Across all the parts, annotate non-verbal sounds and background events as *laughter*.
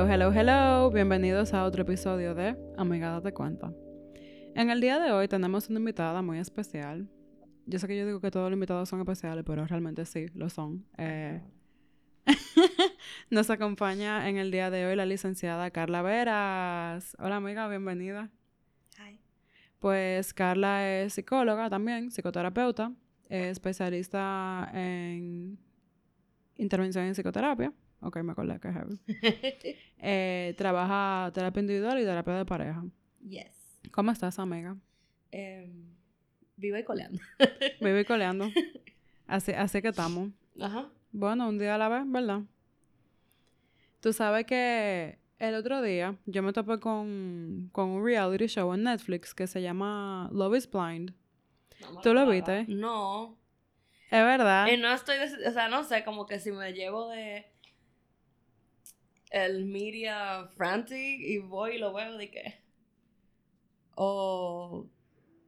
Hello, hello, hello. Bienvenidos a otro episodio de Amiga Date Cuenta. En el día de hoy tenemos una invitada muy especial. Yo sé que yo digo que todos los invitados son especiales, pero realmente sí, lo son. Eh, *laughs* nos acompaña en el día de hoy la licenciada Carla Veras. Hola amiga, bienvenida. Hi. Pues Carla es psicóloga también, psicoterapeuta, es especialista en intervención en psicoterapia. Ok, me acordé que es heavy. *laughs* Eh, trabaja terapia individual y terapia de pareja. Yes. ¿Cómo estás, amiga? Em, vivo y coleando. *laughs* Vivo y coleando. *laughs* Así, así que estamos. Ajá. Bueno, un día a la vez, ¿verdad? Tú sabes que el otro día yo me topé con, con un reality show en Netflix que se llama Love is Blind. No ¿Tú lo viste? No. Es verdad. Y no estoy, o sea, no sé, como que si me llevo de el media frantic y voy y lo veo de que o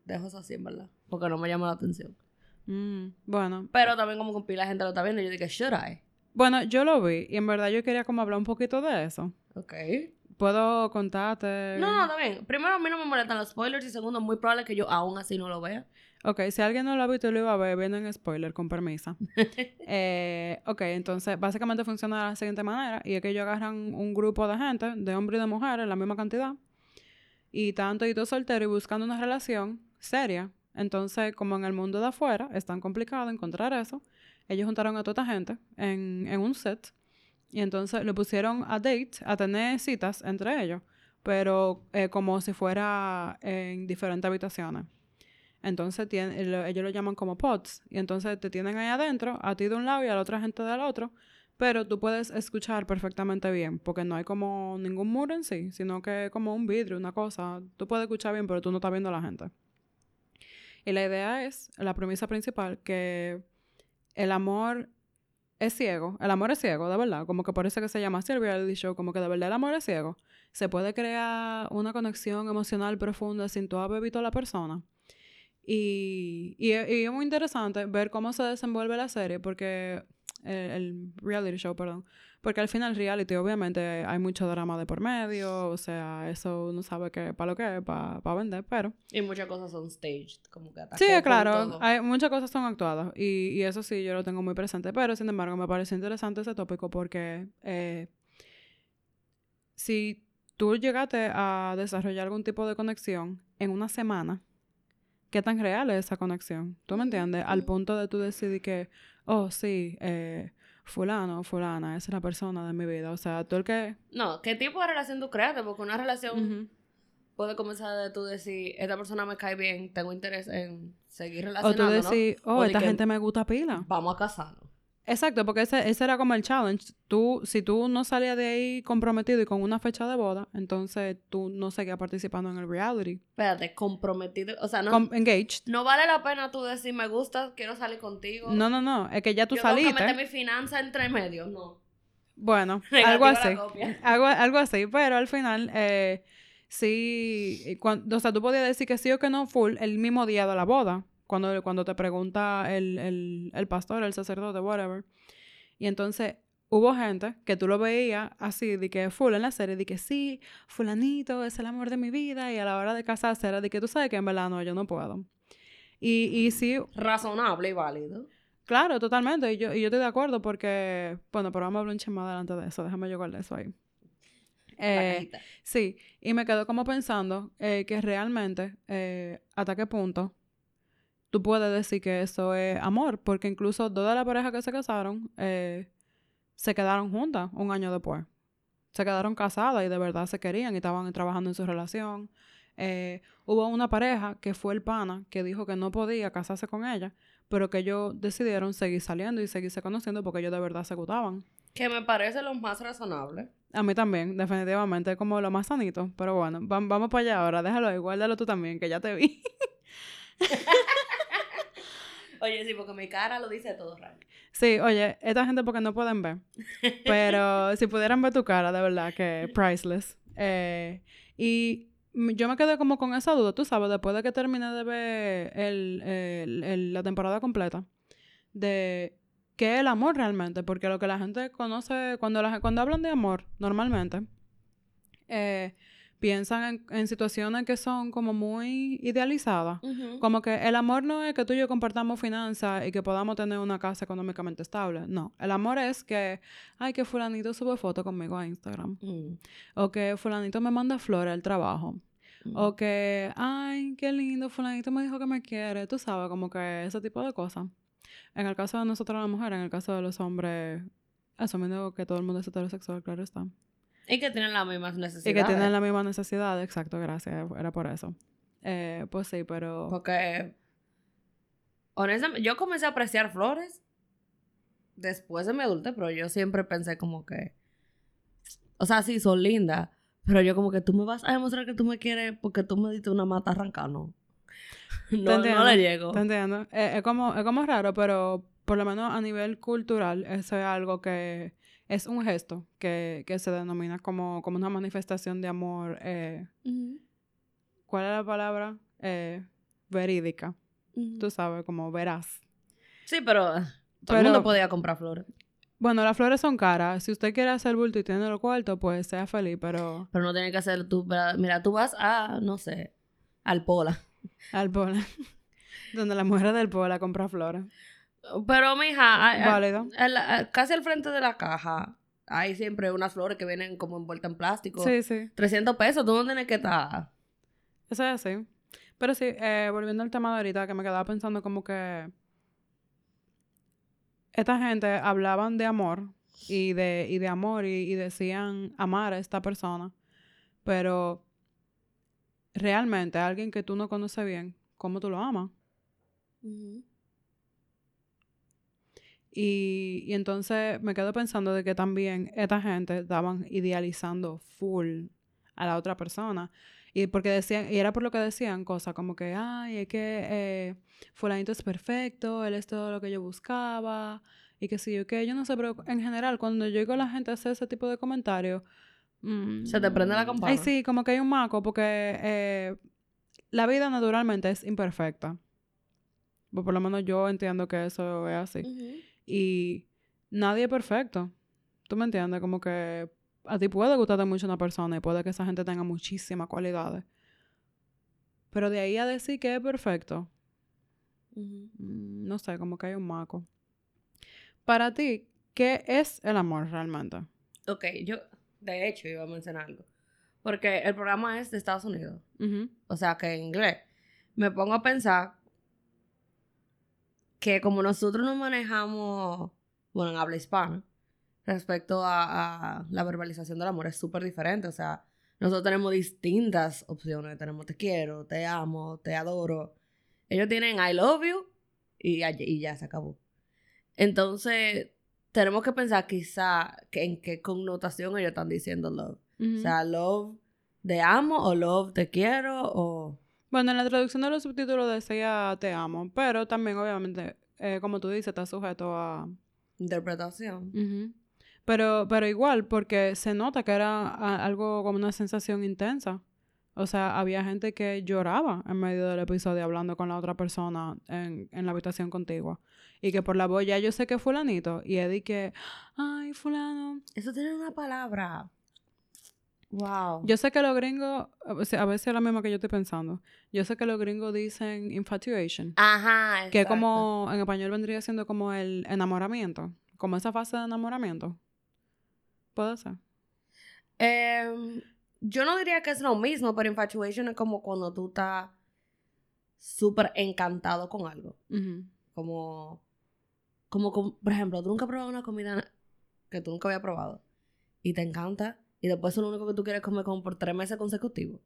dejo eso así, en verdad, porque no me llama la atención. Mm, bueno, Pero también como que pila gente lo está viendo y yo dije, should I? bueno, yo lo vi y en verdad yo quería como hablar un poquito de eso. Ok. ¿Puedo contarte? No, no, bien. Primero, a mí no me molestan los spoilers y segundo, muy probable que yo aún así no lo vea. Ok, si alguien no lo ha visto y lo iba a ver, viendo en spoiler, con permiso. *laughs* eh, ok, entonces básicamente funciona de la siguiente manera: y es que ellos agarran un grupo de gente, de hombres y de mujeres, la misma cantidad, y tanto y todo soltero y buscando una relación seria. Entonces, como en el mundo de afuera es tan complicado encontrar eso, ellos juntaron a toda esta gente en, en un set y entonces le pusieron a date, a tener citas entre ellos, pero eh, como si fuera en diferentes habitaciones. Entonces ellos lo llaman como pods. Y entonces te tienen ahí adentro, a ti de un lado y a la otra gente del otro. Pero tú puedes escuchar perfectamente bien, porque no hay como ningún muro en sí, sino que como un vidrio, una cosa. Tú puedes escuchar bien, pero tú no estás viendo a la gente. Y la idea es, la premisa principal, que el amor es ciego. El amor es ciego, de verdad. Como que por eso que se llama así el show, como que de verdad el amor es ciego. Se puede crear una conexión emocional profunda sin tú haber visto a la persona. Y, y, es- y es muy interesante ver cómo se desenvuelve la serie, porque el, el reality show, perdón, porque al final reality obviamente hay mucho drama de por medio, o sea, eso uno sabe que para lo que es, para vender, pero Y muchas cosas son staged, como que sí, claro, hay, muchas cosas son actuadas y, y eso sí yo lo tengo muy presente, pero sin embargo me parece interesante ese tópico porque eh, si tú llegaste a desarrollar algún tipo de conexión en una semana, ¿qué tan real es esa conexión? ¿Tú me entiendes? Al punto de tú decidir que, oh, sí, eh, fulano fulana, esa es la persona de mi vida. O sea, tú el que... No, ¿qué tipo de relación tú creaste? Porque una relación puede comenzar de tú decir, esta persona me cae bien, tengo interés en seguir O tú relacionándonos. decir, oh, O esta gente me gusta pila. Vamos a casarnos. Exacto, porque ese, ese era como el challenge. Tú, si tú no salías de ahí comprometido y con una fecha de boda, entonces tú no seguías participando en el reality. Espérate, comprometido. O sea, no, Com- engaged. no vale la pena tú decir, me gusta, quiero salir contigo. No, no, no. Es que ya tú Yo saliste. meter mi finanza entre medio. No. Bueno, *laughs* algo así. *laughs* Algo, algo así. Pero al final, eh, sí. cuan- o sea, tú podías decir que sí o que no full el mismo día de la boda. Cuando, cuando te pregunta el, el, el pastor, el sacerdote, whatever. Y entonces hubo gente que tú lo veías así, de que full en la serie, de que sí, fulanito es el amor de mi vida. Y a la hora de casarse era de que tú sabes que en verdad no, yo no puedo. Y, y sí, Razonable y válido. Claro, totalmente. Y yo, y yo estoy de acuerdo porque, bueno, pero vamos a hablar un chisme más adelante de eso. Déjame llegar de eso ahí. Eh, sí, y me quedo como pensando eh, que realmente, eh, hasta qué punto tú puedes decir que eso es amor, porque incluso dos de las parejas que se casaron eh, se quedaron juntas un año después. Se quedaron casadas y de verdad se querían y estaban trabajando en su relación. Eh, hubo una pareja que fue el pana que dijo que no podía casarse con ella, pero que ellos decidieron seguir saliendo y seguirse conociendo porque ellos de verdad se gustaban. Que me parece lo más razonable. A mí también, definitivamente, como lo más sanito. Pero bueno, vam- vamos para allá ahora. Déjalo ahí, guárdalo tú también, que ya te vi. *laughs* Oye, sí, porque mi cara lo dice todo raro. sí, oye, esta gente porque no pueden ver. *laughs* Pero si pudieran ver tu cara, de verdad que priceless. Eh, y yo me quedé como con esa duda, tú sabes, después de que terminé de ver el, el- el- la temporada completa, de qué es el amor realmente. Porque lo que la gente conoce, cuando, la, cuando hablan de amor, normalmente, eh, piensan en, en situaciones que son como muy idealizadas. Como que el amor no es que tú y yo compartamos finanzas y que podamos tener una casa económicamente estable. No. El amor es que, ay, que fulanito sube foto conmigo a Instagram. Mm, O que fulanito me manda flores al trabajo. mm. O que, ay, qué lindo, fulanito me dijo que me quiere. Tú sabes, como que ese tipo de cosas. En el caso de nosotros las mujeres, en el caso de los hombres, asumiendo que todo el mundo es heterosexual, claro está. Y que tienen las mismas Y necesidades. que tienen la misma necesidad, exacto, gracias, era por eso. Eh, pues sí, pero... Porque, honestamente, yo comencé a apreciar flores después de mi adultez, pero yo siempre pensé como que, o sea, sí, son lindas, pero yo como que tú me vas a demostrar que tú me quieres porque tú me diste una mata arrancada, no. No, le llego. Te entiendo. Eh, es, como, es como raro, pero por lo menos a nivel cultural, eso es algo que es un gesto que, que se denomina como, como una manifestación de amor. eh, ¿Cuál es la palabra? Eh, verídica. Tú sabes, como veraz. Sí, pero todo Pero- el mundo podía comprar flores. Bueno, las flores son caras. Si usted quiere hacer bulto y tiene los cuartos, pues sea feliz, pero Pero no tiene que hacer tú, mira, tú vas a, no sé, al Pola. al pola. *laughs* Donde la mujer del pola compra flores. Pero, mija, Válido. casi al frente de la caja hay siempre unas flores que vienen como envueltas en plástico. Sí, sí. 300 pesos, tú no tienes que estar. Eso es así. Pero sí, eh, volviendo al tema de ahorita, que me quedaba pensando como que esta gente hablaban de amor y de, y de amor y, y decían amar a esta persona, pero realmente alguien que tú no conoces bien, ¿cómo tú lo amas? Y, y entonces me quedo pensando de que también esta gente estaban idealizando full a la otra persona. Y porque decían, y era por lo que decían cosas como que, ay, es que eh, fulanito es perfecto, él es todo lo que yo buscaba, y que sí, yo que yo no sé, pero en general, cuando yo oigo a la gente hacer ese tipo de comentarios, mm, Se te prende la campana. Ay, sí, como que hay un maco, porque eh, la vida naturalmente es imperfecta. Pues por lo menos yo entiendo que eso es así. Y nadie es perfecto. ¿Tú me entiendes? Como que a ti puede gustarte mucho una persona y puede que esa gente tenga muchísimas cualidades. Pero de ahí a decir que es perfecto, mm, no sé, como que hay un maco. Para ti, ¿qué es el amor realmente? Ok, yo, de hecho, iba a mencionar algo. Porque el programa es de Estados Unidos. O sea, que en inglés. Me pongo a pensar que como nosotros nos manejamos, bueno, en habla hispana, respecto a, a la verbalización del amor, es súper diferente. O sea, nosotros tenemos distintas opciones. Tenemos te quiero, te amo, te adoro. Ellos tienen I love you y, ya- y ya se acabó. Entonces, tenemos que pensar quizá que en qué connotación ellos están diciendo love. O sea, love de amo o love te quiero o... Bueno, en la traducción de los subtítulos decía te amo, pero también obviamente, eh, como tú dices, está sujeto a... Interpretación. Pero, pero igual, porque se nota que era a- algo como una sensación intensa. O sea, había gente que lloraba en medio del episodio hablando con la otra persona en, en la habitación contigua. Y que por la voz ya yo sé que es fulanito. Y Eddie que, ay, fulano. Eso tiene una palabra. Wow. Yo sé que los gringos, a veces, a veces es la misma que yo estoy pensando. Yo sé que los gringos dicen infatuation. Ajá. Que exacto. como en español vendría siendo como el enamoramiento. Como esa fase de enamoramiento. Puede ser. Em, yo no diría que es lo mismo, pero infatuation es como cuando tú estás súper encantado con algo. Como, como, com- por ejemplo, tú nunca has probado una comida que tú nunca habías probado y te encanta y después es lo único que tú quieres comer como por tres meses consecutivos.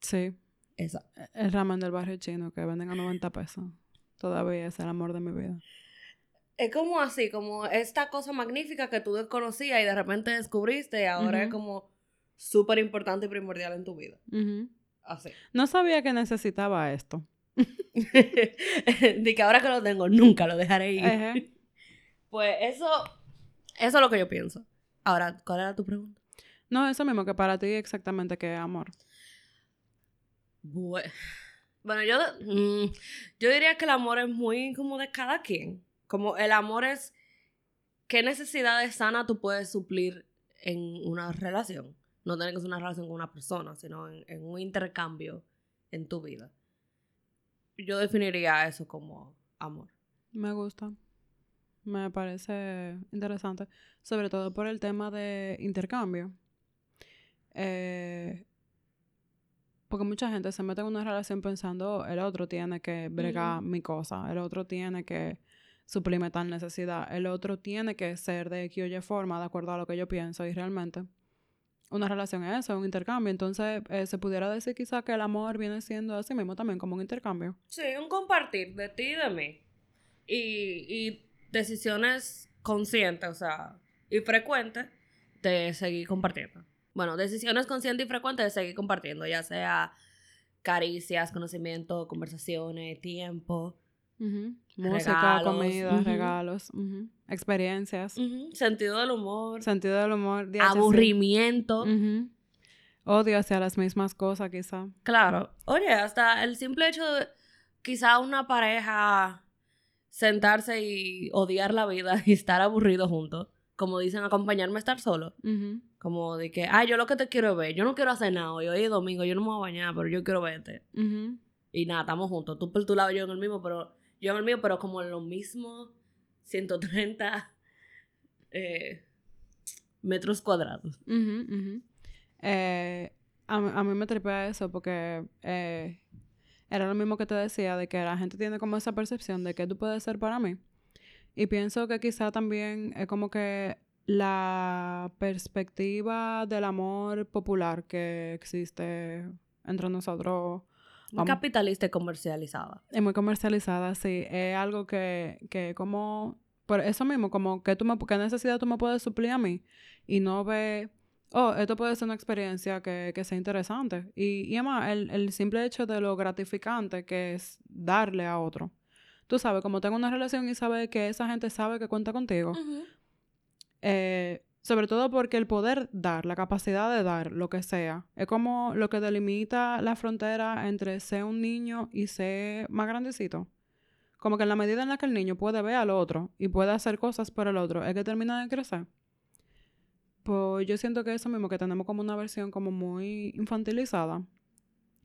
Sí. Esa. El ramen del barrio chino que venden a 90 pesos. Todavía es el amor de mi vida. Es como así, como esta cosa magnífica que tú desconocías y de repente descubriste y ahora es como súper importante y primordial en tu vida. Así. No sabía que necesitaba esto. *laughs* de que ahora que lo tengo, nunca lo dejaré ir. *laughs* Pues eso, eso es lo que yo pienso. Ahora, ¿cuál era tu pregunta? No, eso mismo, que para ti exactamente que es amor. Bue- Bueno, yo, mm, yo diría que el amor es muy como de cada quien. Como el amor es qué necesidades sanas tú puedes suplir en una relación. No tiene que ser una relación con una persona, sino en, en un intercambio en tu vida. Yo definiría eso como amor. Me gusta. Me parece interesante. Sobre todo por el tema de intercambio. Eh, porque mucha gente se mete en una relación pensando el otro tiene que bregar mi cosa, el otro tiene que suplirme tal necesidad, el otro tiene que ser de X o Y forma de acuerdo a lo que yo pienso y realmente una relación es eso, un intercambio. Entonces eh, se pudiera decir quizá que el amor viene siendo así mismo también como un intercambio. Sí, un compartir de ti y de mí. Y, y decisiones conscientes, o sea, y frecuentes de seguir compartiendo. Bueno, decisiones conscientes y frecuentes de seguir compartiendo, ya sea caricias, conocimiento, conversaciones, tiempo. Música, comida, regalos, experiencias. Sentido del humor. Sentido del humor. Aburrimiento. Odio hacia las mismas cosas, quizá. Claro. Oye, hasta el simple hecho de quizá una pareja sentarse y odiar la vida *laughs* y estar aburrido juntos. Como dicen, acompañarme a estar solo. Como de que, ah, yo lo que te quiero ver, yo no quiero hacer nada hoy, hoy es domingo, yo no me voy a bañar, pero yo quiero verte. Y nada, estamos juntos. Tú por tu lado, yo en el mismo, pero yo en el mío, pero como en lo mismo 130 *laughs* eh, metros cuadrados. Eh, a, mí me tripea eso porque eh, era lo mismo que te decía, de que la gente tiene como esa percepción de que tú puedes ser para mí. Y pienso que quizá también es como que la perspectiva del amor popular que existe entre nosotros muy capitalista y comercializada. Es muy comercializada, sí. Es algo que, que como... Por eso mismo, como que tú me... ¿Qué necesidad tú me puedes suplir a mí? Y no ve... Oh, esto puede ser una experiencia que, que sea interesante. Y, y además, el, el simple hecho de lo gratificante que es darle a otro. Tú sabes, como tengo una relación y sabes que esa gente sabe que cuenta contigo. Eh, sobre todo porque el poder dar, la capacidad de dar lo que sea, es como lo que delimita la frontera entre ser un niño y ser más grandecito. Como que en la medida en la que el niño puede ver al otro y puede hacer cosas por el otro, es que termina de crecer. Pues yo siento que eso mismo, que tenemos como una versión como muy infantilizada,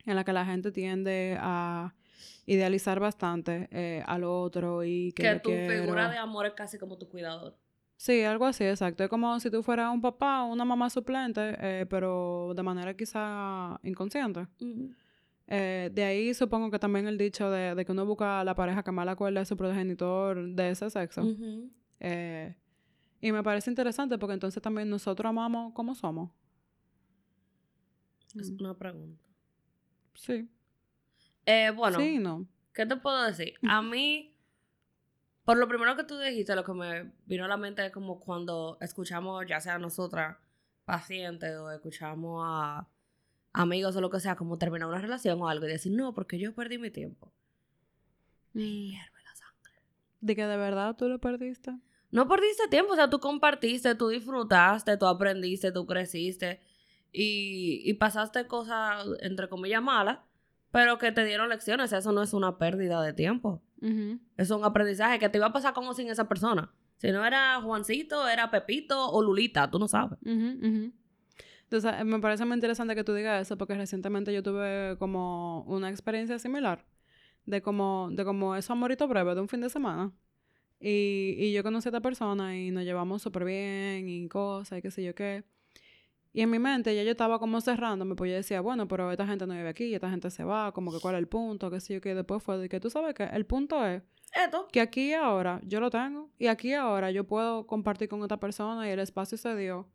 en la que la gente tiende a idealizar bastante eh, al otro y que... Que tu figura de amor es casi como tu cuidador. Sí, algo así, exacto. Es como si tú fueras un papá o una mamá suplente, eh, pero de manera quizá inconsciente. Eh, de ahí supongo que también el dicho de, que uno busca a la pareja que más le acuerda a su progenitor de ese sexo. Eh, y me parece interesante porque entonces también nosotros amamos como somos. Es mm. una pregunta. Sí. bueno. Sí, no. ¿Qué te puedo decir? *laughs* A mí por lo primero que tú dijiste, lo que me vino a la mente es como cuando escuchamos, ya sea nosotras, pacientes, o escuchamos a amigos o lo que sea, como terminar una relación o algo y decir, no, porque yo perdí mi tiempo. Me hierve la sangre. ¿De que de verdad tú lo perdiste? No perdiste tiempo, o sea, tú compartiste, tú disfrutaste, tú aprendiste, tú creciste y, y pasaste cosas, entre comillas, malas, pero que te dieron lecciones. Eso no es una pérdida de tiempo. Es un aprendizaje que te iba a pasar como sin esa persona. Si no era Juancito, era Pepito o Lulita, tú no sabes. Entonces, me parece muy interesante que tú digas eso porque recientemente yo tuve como una experiencia similar de como, de como eso amorito breve de un fin de semana. Y, y yo conocí a esta persona y nos llevamos súper bien y cosas y qué sé yo qué. Y en mi mente ya yo estaba como cerrándome, pues yo decía, bueno, pero esta gente no vive aquí, esta gente se va, como que cuál es el punto, qué sé yo, que después fue de que tú sabes que el punto es Esto. que aquí y ahora yo lo tengo y aquí y ahora yo puedo compartir con esta persona y el espacio se dio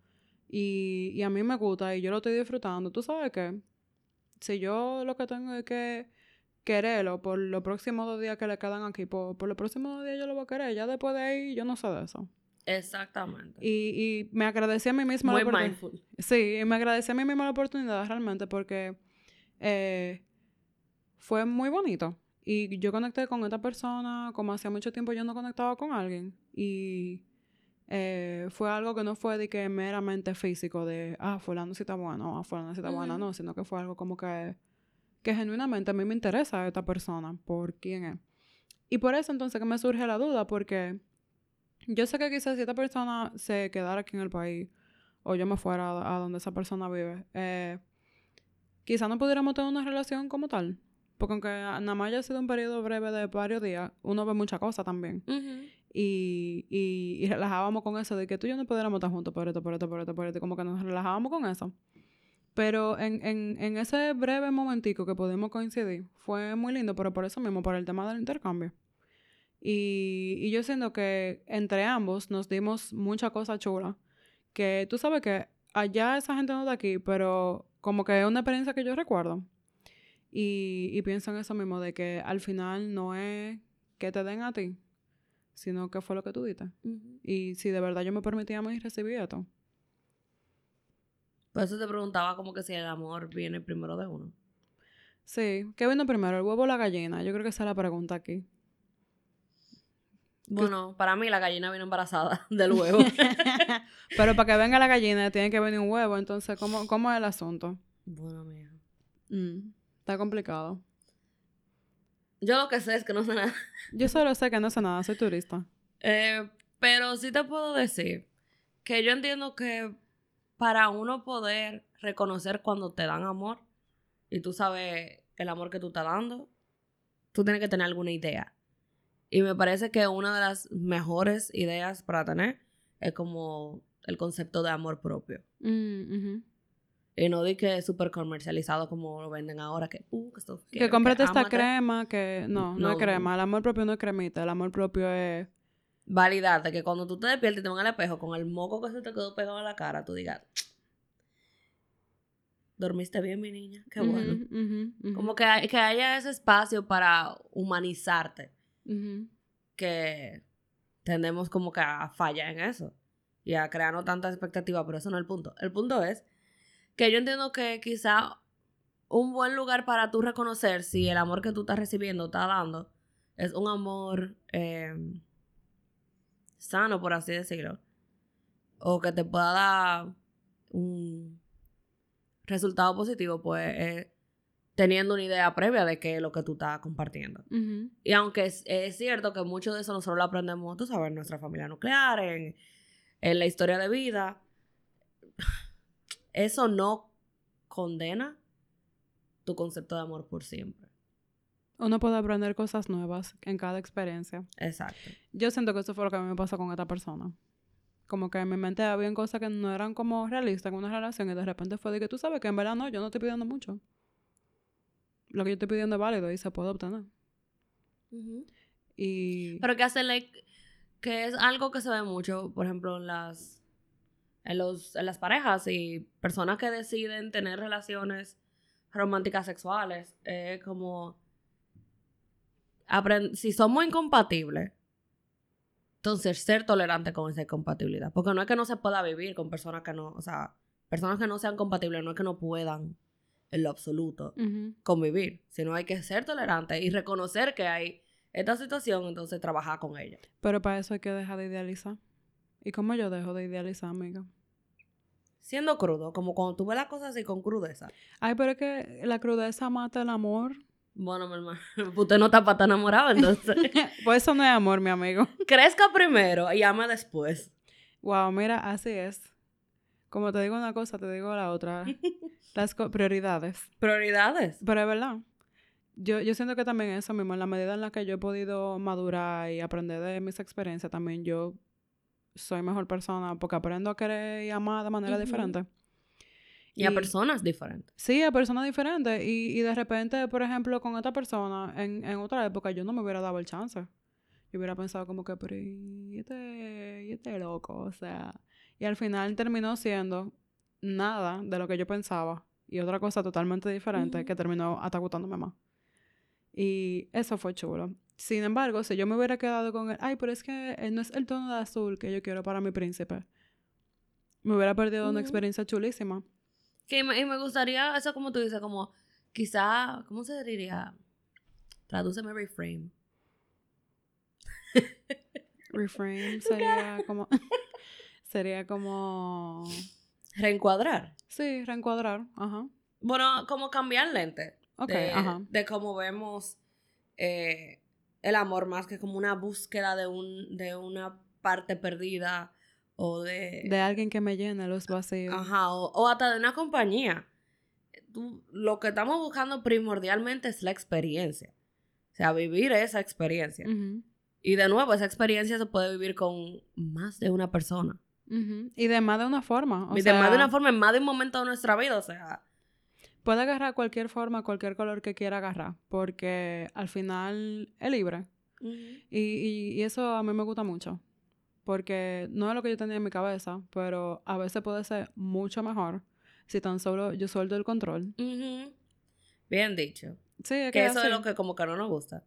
y, y a mí me gusta y yo lo estoy disfrutando. Tú sabes que si yo lo que tengo es que quererlo por los próximos dos días que le quedan aquí, por, por los próximos dos días yo lo voy a querer, ya después de ahí yo no sé de eso. Exactamente. Y, y me agradecí a mí misma Muy la mindful. Sí, y me agradecí a mí misma la oportunidad realmente porque eh, fue muy bonito. Y yo conecté con esta persona como hacía mucho tiempo yo no conectaba con alguien. Y eh, fue algo que no fue de que meramente físico, de, ah, fulano sí está bueno, ah, fulano sí está buena, no, sino que fue algo como que, que genuinamente a mí me interesa esta persona, por quién es. Y por eso entonces que me surge la duda, porque yo sé que quizás si esta persona se quedara aquí en el país o yo me fuera a, a donde esa persona vive, eh, quizá no pudiéramos tener una relación como tal. Porque aunque nada más haya sido un periodo breve de varios días, uno ve muchas cosas también. y, y, y, relajábamos con eso de que tú y yo no pudiéramos estar juntos por esto, por esto, por esto, por esto. Como que nos relajábamos con eso. Pero en, en, en ese breve momentico que pudimos coincidir, fue muy lindo, pero por eso mismo, por el tema del intercambio. Y, y yo siento que entre ambos nos dimos mucha cosa chula. Que tú sabes que allá esa gente no está aquí, pero como que es una experiencia que yo recuerdo. Y, y pienso en eso mismo, de que al final no es que te den a ti, sino que fue lo que tú diste. Y si de verdad yo me permitía más recibir esto. Por eso te preguntaba como que si el amor viene primero de uno. Sí, ¿qué vino primero, el huevo o la gallina? Yo creo que esa es la pregunta aquí. Bueno, para mí la gallina vino embarazada *laughs* del huevo. *laughs* Pero para que venga la gallina tiene que venir un huevo, entonces, ¿cómo, cómo es el asunto? Bueno, mija. Mm, está complicado. Yo lo que sé es que no sé nada. Yo solo sé que no sé nada, soy turista. Eh, pero sí te puedo decir que yo entiendo que para uno poder reconocer cuando te dan amor y tú sabes el amor que tú estás dando, tú tienes que tener alguna idea. Y me parece que una de las mejores ideas para tener es como el concepto de amor propio. Mm, Y no di que es súper comercializado como lo venden ahora, que, uh, que esto Que cómprate esta crema, que no, no, es crema. El amor propio no es cremita, el amor propio es... Validarte, que cuando tú te despiertes y te van al espejo con el moco que se te quedó pegado en la cara, tú digas, dormiste bien, mi niña, qué bueno. Como que, que haya ese espacio para humanizarte que tendemos como que a fallar en eso y a crearnos tanta expectativa, pero eso no es el punto. El punto es que yo entiendo que quizá un buen lugar para tú reconocer si el amor que tú estás recibiendo, estás dando, es un amor em, sano, por así decirlo, o que te pueda dar un resultado positivo, pues teniendo una idea previa de qué es lo que tú estás compartiendo. Y aunque es, cierto que mucho de eso nosotros lo aprendemos, tú sabes, en nuestra familia nuclear, en, en la historia de vida, *sighs* eso no condena tu concepto de amor por siempre. Uno puede aprender cosas nuevas en cada experiencia. Exacto. Yo siento que eso fue lo que a mí me pasó con esta persona. Como que en mi mente había cosas que no eran como realistas en una relación y de repente fue de que tú sabes que en verdad no, yo no estoy pidiendo mucho lo que yo estoy pidiendo es válido y se puede obtener. Y... Pero que hace like, que es algo que se ve mucho, por ejemplo, en las, en, los, en las parejas y personas que deciden tener relaciones románticas sexuales. Es como... si somos incompatibles, entonces ser tolerante con esa incompatibilidad. Porque no es que no se pueda vivir con personas que no, o sea, personas que no sean compatibles, no es que no puedan en lo absoluto convivir, sino hay que ser tolerante y reconocer que hay esta situación, entonces trabajar con ella. Pero para eso hay que dejar de idealizar. ¿Y cómo yo dejo de idealizar, amiga? Siendo crudo, como cuando tú ves las cosas así con crudeza. Ay, pero es que la crudeza mata el amor. Bueno, mi hermano, *laughs* usted no está para estar enamorado, entonces. *laughs* pues eso no es amor, mi amigo. Crezca primero y ama después. Wow, mira, así es. Como te digo una cosa, te digo la otra. Las prioridades. Prioridades. Pero es verdad. Yo, yo siento que también eso mismo, en la medida en la que yo he podido madurar y aprender de mis experiencias, también yo soy mejor persona porque aprendo a querer y amar de manera diferente. Y, a personas diferentes. Sí, a personas diferentes. Y, y de repente, por ejemplo, con esta persona, en, en otra época, yo no me hubiera dado el chance. Yo hubiera pensado como que, pero y este, y este loco, o sea. Y al final terminó siendo nada de lo que yo pensaba y otra cosa totalmente diferente que terminó hasta más. Y eso fue chulo. Sin embargo, si yo me hubiera quedado con él, ay, pero es que no es el tono de azul que yo quiero para mi príncipe, me hubiera perdido una experiencia chulísima. Que me, y me gustaría, eso como tú dices, como quizá, ¿cómo se diría? Tradúceme reframe. reframe *laughs* sería como. *laughs* sería como. Reencuadrar. Sí, reencuadrar, ajá. Bueno, como cambiar lente. Ok, de, ajá. De cómo vemos eh, el amor más que como una búsqueda de, un, de una parte perdida o de... De alguien que me llene los vacíos. Ajá, o, o hasta de una compañía. Tú- lo que estamos buscando primordialmente es la experiencia. O sea, vivir esa experiencia. Y de nuevo, esa experiencia se puede vivir con más de una persona. Y de más de una forma. O y sea, de más de una forma, en más de un momento de nuestra vida. O sea, Puede agarrar cualquier forma, cualquier color que quiera agarrar. Porque al final es libre. Y, y, y eso a mí me gusta mucho. Porque no es lo que yo tenía en mi cabeza, pero a veces puede ser mucho mejor si tan solo yo suelto el control. Bien dicho. Sí, es Que que eso es lo que como que no nos gusta.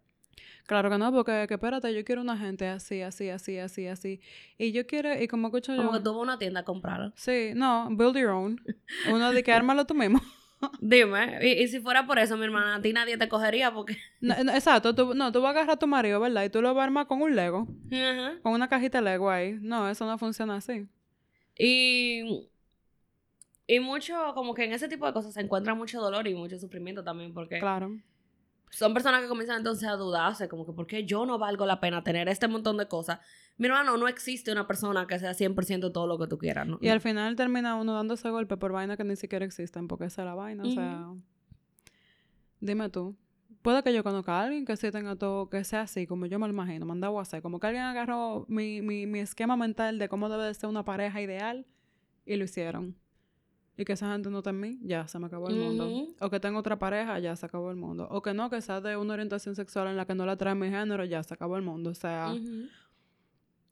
Claro que no, porque que espérate, yo quiero una gente así, así, así, así, así. Y yo quiero, y como escucho yo. Como que tú vas a una tienda a comprarlo. Sí, no, build your own. *laughs* Uno de que ármalo tú mismo. *laughs* Dime, y, y si fuera por eso, mi hermana, a ti nadie te cogería porque... No, no, exacto, tú, no, tú vas a agarrar a tu marido, ¿verdad? Y tú lo vas a armar con un Lego, con una cajita de Lego ahí. No, eso no funciona así. Y, y mucho, como que en ese tipo de cosas se encuentra mucho dolor y mucho sufrimiento también, porque Claro. Son personas que comienzan entonces a dudarse, como que, ¿por qué yo no valgo la pena tener este montón de cosas? Mi hermano, no existe una persona que sea 100% todo lo que tú quieras, ¿no? Y al final termina uno dándose golpe por vainas que ni siquiera existen, porque esa es la vaina. O sea, dime tú. Puede que yo conozca a alguien que sí tenga todo, que sea así, como yo me lo imagino, mandado a hacer. Como que alguien agarró mi, mi, mi esquema mental de cómo debe de ser una pareja ideal y lo hicieron. Y que esa gente no está en mí, ya se me acabó el mundo. O que tengo otra pareja, ya se acabó el mundo. O que no, que sea de una orientación sexual en la que no la trae mi género, ya se acabó el mundo. O sea,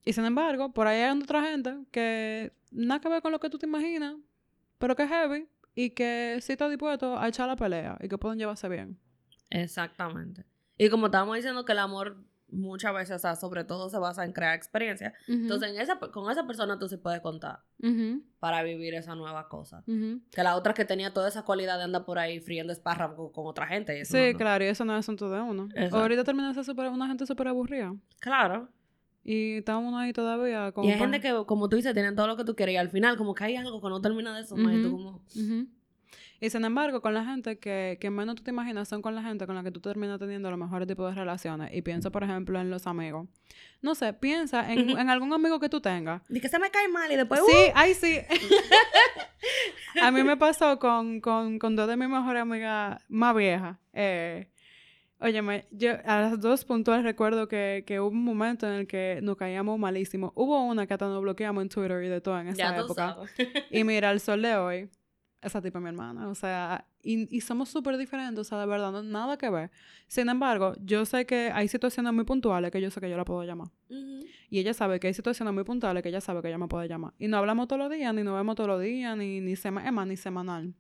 y sin embargo, por ahí hay otra gente que nada que ver con lo que tú te imaginas, pero que es heavy y que sí está dispuesto a echar la pelea y que pueden llevarse bien. Exactamente. Y como estábamos diciendo que el amor muchas veces, o sea, sobre todo se basa en crear experiencia, entonces en esa, con esa persona tú sí puedes contar para vivir esa nueva cosa. Que la otra que tenía toda esa cualidad de andar por ahí friendo espárragos con otra gente. eso Sí, no, claro, y eso no es asunto de uno. Exacto. Ahorita termina de ser una gente súper aburrida. Claro. Y está uno ahí todavía con... Y hay gente que, como tú dices, tienen todo lo que tú quieres y al final como que hay algo que no termina de sumar y tú como... Y sin embargo, con la gente que, que menos tú te imaginas son con la gente con la que tú terminas teniendo los mejores tipos de relaciones. Y piensa, por ejemplo, en los amigos. No sé, piensa en, algún amigo que tú tengas. Y que se me cae mal y después... Sí, ¡uh! ay, sí. *laughs* a mí me pasó con, con, con dos de mis mejores amigas más viejas. Eh, óyeme, yo a las dos puntuales recuerdo que, que hubo un momento en el que nos caíamos malísimo. Hubo una que hasta nos bloqueamos en Twitter y de todo en esa ya época. sabes. Y mira, el sol de hoy, esa tipa es mi hermana. O sea, y, y somos súper diferentes, o sea, de verdad, no nada que ver. Sin embargo, yo sé que hay situaciones muy puntuales que yo sé que yo la puedo llamar. Y ella sabe que hay situaciones muy puntuales que ella sabe que ella me puede llamar. Y no hablamos todos los días, ni nos vemos todos los días, ni, ni, sema- es más, ni semanal.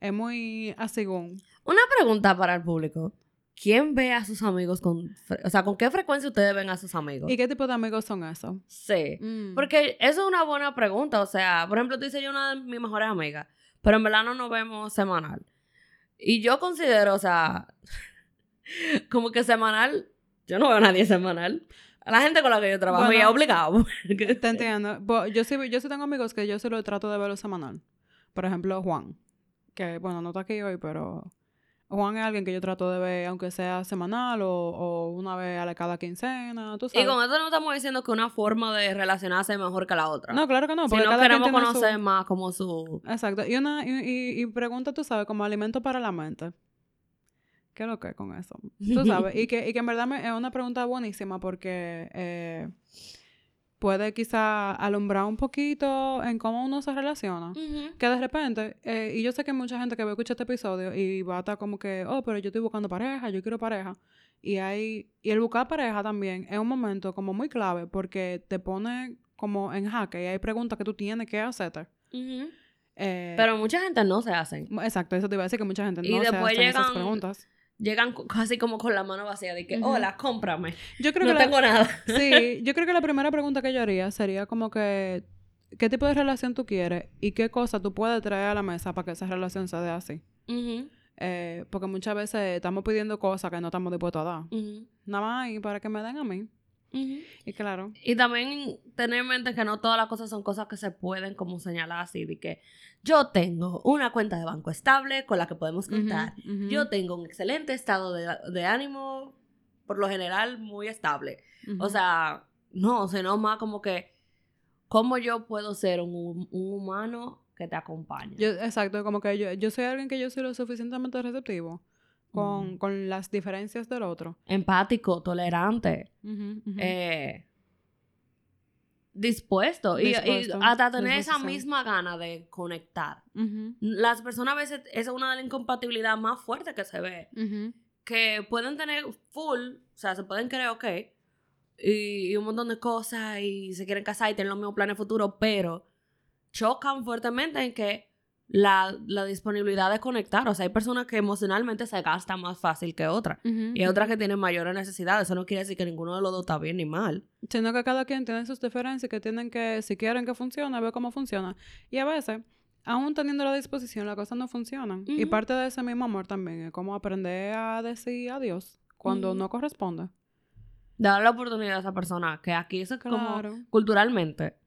Es muy así. Una pregunta para el público. ¿Quién ve a sus amigos con... O sea, ¿con qué frecuencia ustedes ven a sus amigos? ¿Y qué tipo de amigos son esos? Sí. Mm. Porque eso es una buena pregunta. O sea, por ejemplo, tú dices yo una de mis mejores amigas, pero en verdad no nos vemos semanal. Y yo considero, o sea, *laughs* como que semanal, yo no veo a nadie semanal. A la gente con la que yo trabajo y es Bueno, obligado. *laughs* Te entiendo. Yo sí, yo sí tengo amigos que yo sí lo trato de verlo semanal. Por ejemplo, Juan. Que, bueno, no está aquí hoy, pero... Juan es alguien que yo trato de ver, aunque sea semanal o, o una vez a la cada quincena, tú Y sabes. con esto no estamos diciendo que una forma de relacionarse es mejor que la otra. No, claro que no, porque sino cada quien queremos tiene su- conocer más como su... Exacto. Y una y, y, y pregunta, tú sabes, como alimento para la mente. ¿Qué es lo que es con eso? Tú *laughs* sabes. y, que, y que en verdad me- es una pregunta buenísima porque eh, puede quizá alumbrar un poquito en cómo uno se relaciona. Que de repente, eh, y yo sé que hay mucha gente que va a escuchar este episodio y va a estar como que, oh, pero yo estoy buscando pareja, yo quiero pareja. Y hay, y el buscar pareja también es un momento como muy clave porque te pone como en jaque y hay preguntas que tú tienes que hacerte. Eh, Pero mucha gente no se hacen. Exacto, eso te iba a decir que mucha gente no se hacen esas preguntas. Llegan casi como con la mano vacía de que, hola, cómprame. Yo creo No que la- tengo nada. *laughs* sí, yo creo que la primera pregunta que yo haría sería como que ¿qué tipo de relación tú quieres y qué cosa tú puedes traer a la mesa para que esa relación se dé así? Eh, porque muchas veces estamos pidiendo cosas que no estamos dispuestos a dar. Nada más ahí para que me den a mí. Y claro. Y también tener en mente que no todas las cosas son cosas que se pueden como señalar así, de que yo tengo una cuenta de banco estable con la que podemos contar. Yo tengo un excelente estado de, de ánimo, por lo general muy estable. O sea, no, sino más como que ¿cómo yo puedo ser un, un humano que te acompañe? Yo, exacto, como que yo, yo soy alguien que yo soy lo suficientemente receptivo con, Mm. con las diferencias del otro. Empático, tolerante, eh, dispuesto, y- Y, hasta tener esa misma gana de conectar. Las personas a veces, esa es una de las incompatibilidades más fuertes que se ve. que pueden tener full, o sea, se pueden creer ok, y, y un montón de cosas, y se quieren casar y tienen los mismos planes futuros, pero chocan fuertemente en que la, la disponibilidad de conectar, o sea, hay personas que emocionalmente se gastan más fácil que otras, y hay otras que tienen mayores necesidades, eso no quiere decir que ninguno de los dos está bien ni mal. Sino que cada quien tiene sus diferencias que tienen que, si quieren que funcione, ver cómo funciona. Y a veces, aún teniendo la disposición, las cosas no funcionan. Y parte de ese mismo amor también es como aprender a decir adiós cuando no corresponde. Darle la oportunidad a esa persona, que aquí eso es como culturalmente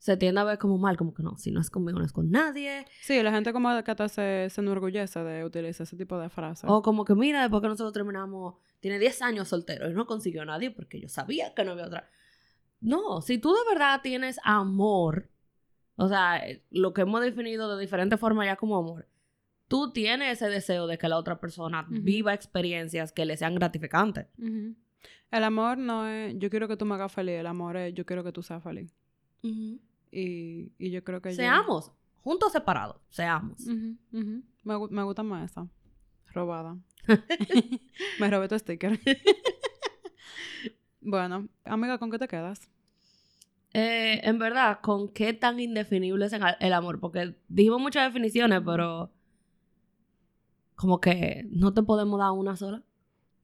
se tiende a ver como mal, como que no, si no es conmigo, no es con nadie. Sí, la gente como que se, se enorgullece de utilizar ese tipo de frases. O como que, mira, después que nosotros terminamos, tiene 10 años soltero y no consiguió a nadie porque yo sabía que no había otra. No, si tú de verdad tienes amor, o sea, lo que hemos definido de diferentes formas ya como amor, tú tienes ese deseo de que la otra persona Ujú. viva experiencias que le sean gratificantes. Ujú. El amor no es yo quiero que tú me hagas feliz, el amor es yo quiero que tú seas feliz. Y, y yo creo que yo- Seamos, juntos o separados, seamos. Me, gu- me gusta más esa. Robada. *laughs* me robé tu sticker. bueno, amiga, ¿con qué te quedas? Eh, en verdad, ¿con qué tan indefinible es el el amor? Porque dijimos muchas definiciones, pero como que no te podemos dar una sola.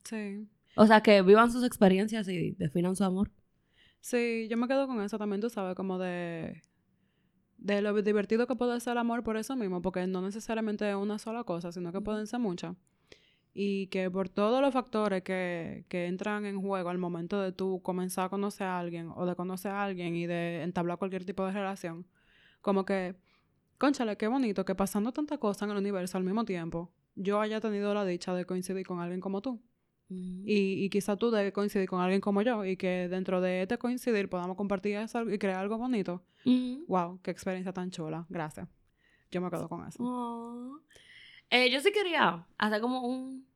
Sí. O sea, que vivan sus experiencias y definan su amor. Sí, yo me quedo con eso también, tú sabes, como de, de lo divertido que puede ser el amor por eso mismo, porque no necesariamente es una sola cosa, sino que pueden ser muchas. Y que por todos los factores que, que entran en juego al momento de tú comenzar a conocer a alguien o de conocer a alguien y de entablar cualquier tipo de relación, como que, conchale, qué bonito que pasando tantas cosas en el universo al mismo tiempo, yo haya tenido la dicha de coincidir con alguien como tú. Y, y quizá tú de coincidir con alguien como yo y que dentro de este coincidir podamos compartir eso y crear algo bonito. Wow, qué experiencia tan chula. Gracias. Yo me quedo con eso. Oh. Eh, yo sí quería hacer como un...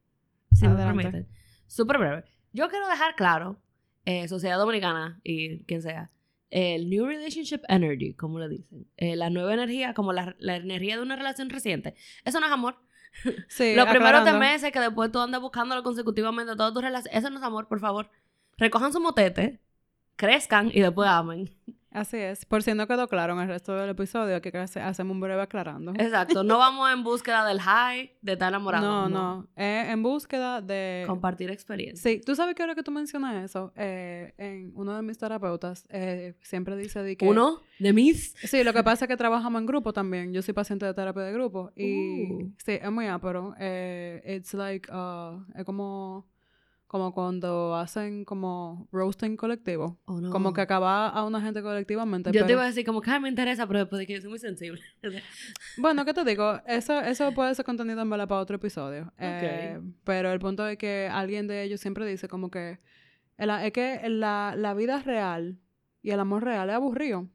Si me. Súper breve. Yo quiero dejar claro, eh, Sociedad Dominicana y quien sea, el New Relationship Energy, como le dicen. Eh, la nueva energía, como la, la energía de una relación reciente. Eso no es amor. *laughs* Sí, primeros tres aclarando. meses que después tú andas buscándolo consecutivamente todas tus relaciones. Eso no es amor, por favor. Recojan su motete, crezcan y después amen. Así es. Por si no quedó claro en el resto del episodio, aquí que hace- hacemos un breve aclarando. Exacto. No vamos en búsqueda del high, de estar enamorado. No, no. Es en búsqueda de... Compartir experiencias. Sí, tú sabes que ahora que tú mencionas eso, eh, en uno de mis terapeutas eh, siempre dice de que... Uno de mis. Sí, lo que pasa es que trabajamos en grupo también. Yo soy paciente de terapia de grupo. Y Uh. sí, es muy ápero. Eh, it's like, uh, es como, como cuando hacen como roasting colectivo. Oh, no. Como que acabar a una gente colectivamente. Yo te iba a decir, como que "Ay, me interesa, pero después de que yo soy muy sensible. *laughs* Bueno, ¿qué te digo? Eso, eso puede ser contenido en verdad para otro episodio. Eh, pero el punto es que alguien de ellos siempre dice como que el- es que la, la vida real y el amor real es aburrido.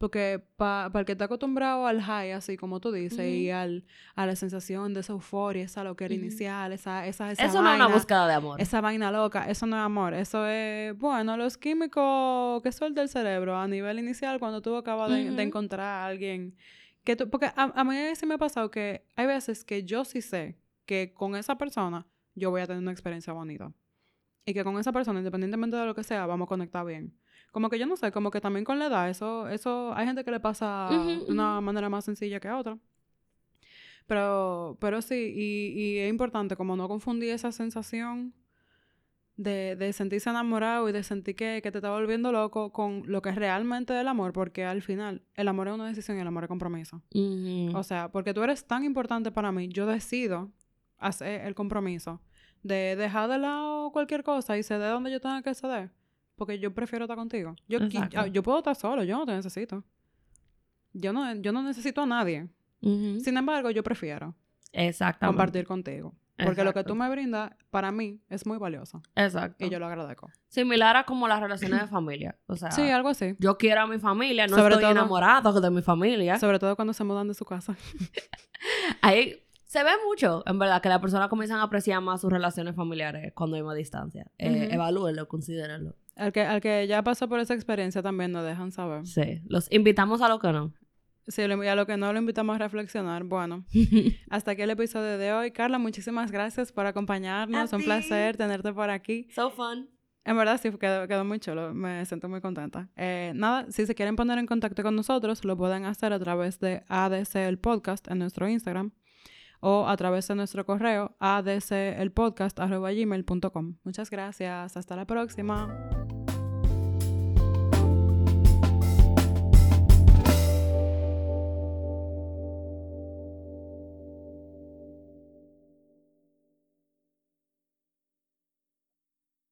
Porque para el que está acostumbrado al high, así como tú dices, y al, a la sensación de esa euforia, esa loquera Ujú. inicial, esa, esa, esa Eso no es una búsqueda de amor. esa vaina loca, eso no es amor, eso es, bueno, los químicos que suelta el cerebro a nivel inicial cuando tú acabas de, de encontrar a alguien que tú, porque a, a mí sí me ha pasado que hay veces que yo sí sé que con esa persona yo voy a tener una experiencia bonita. Y que con esa persona, independientemente de lo que sea, vamos a conectar bien. Como que yo no sé, como que también con la edad, eso, eso, hay gente que le pasa de una manera más sencilla que a otra. Pero, pero sí, y, y es importante como no confundir esa sensación de, de sentirse enamorado y de sentir que, que te está volviendo loco con lo que es realmente el amor, porque al final el amor es una decisión y el amor es compromiso. O sea, porque tú eres tan importante para mí, yo decido hacer el compromiso de dejar de lado cualquier cosa y ceder donde yo tenga que ceder. Porque yo prefiero estar contigo. Yo, ah, yo puedo estar solo, yo no te necesito. Yo no, yo no necesito a nadie. Sin embargo, yo prefiero compartir contigo. Porque lo que tú me brindas, para mí, es muy valioso. Exacto. Y yo lo agradezco. Similar a como las relaciones de familia. O sea, Sí, algo así. yo quiero a mi familia, no Sobre estoy todo- enamorado de mi familia. Sobre todo cuando se mudan de su casa. *laughs* Ahí se ve mucho, en verdad, que las personas comienzan a apreciar más sus relaciones familiares cuando hay más distancia. Eh. Evalúenlo, considérenlo. Al que, al que ya pasó por esa experiencia también nos dejan saber. Sí. Los invitamos a lo que no. Lo- y a lo que no lo invitamos a reflexionar, bueno, *laughs* hasta aquí el episodio de hoy. Carla, muchísimas gracias por acompañarnos. A Un ti. placer tenerte por aquí. so fun. En verdad sí, quedó, quedó muy chulo. Me siento muy contenta. Eh, nada, si se quieren poner en contacto con nosotros, lo pueden hacer a través de ADC el podcast en nuestro Instagram o a través de nuestro correo adcelpodcast.gmail.com. Muchas gracias. Hasta la próxima.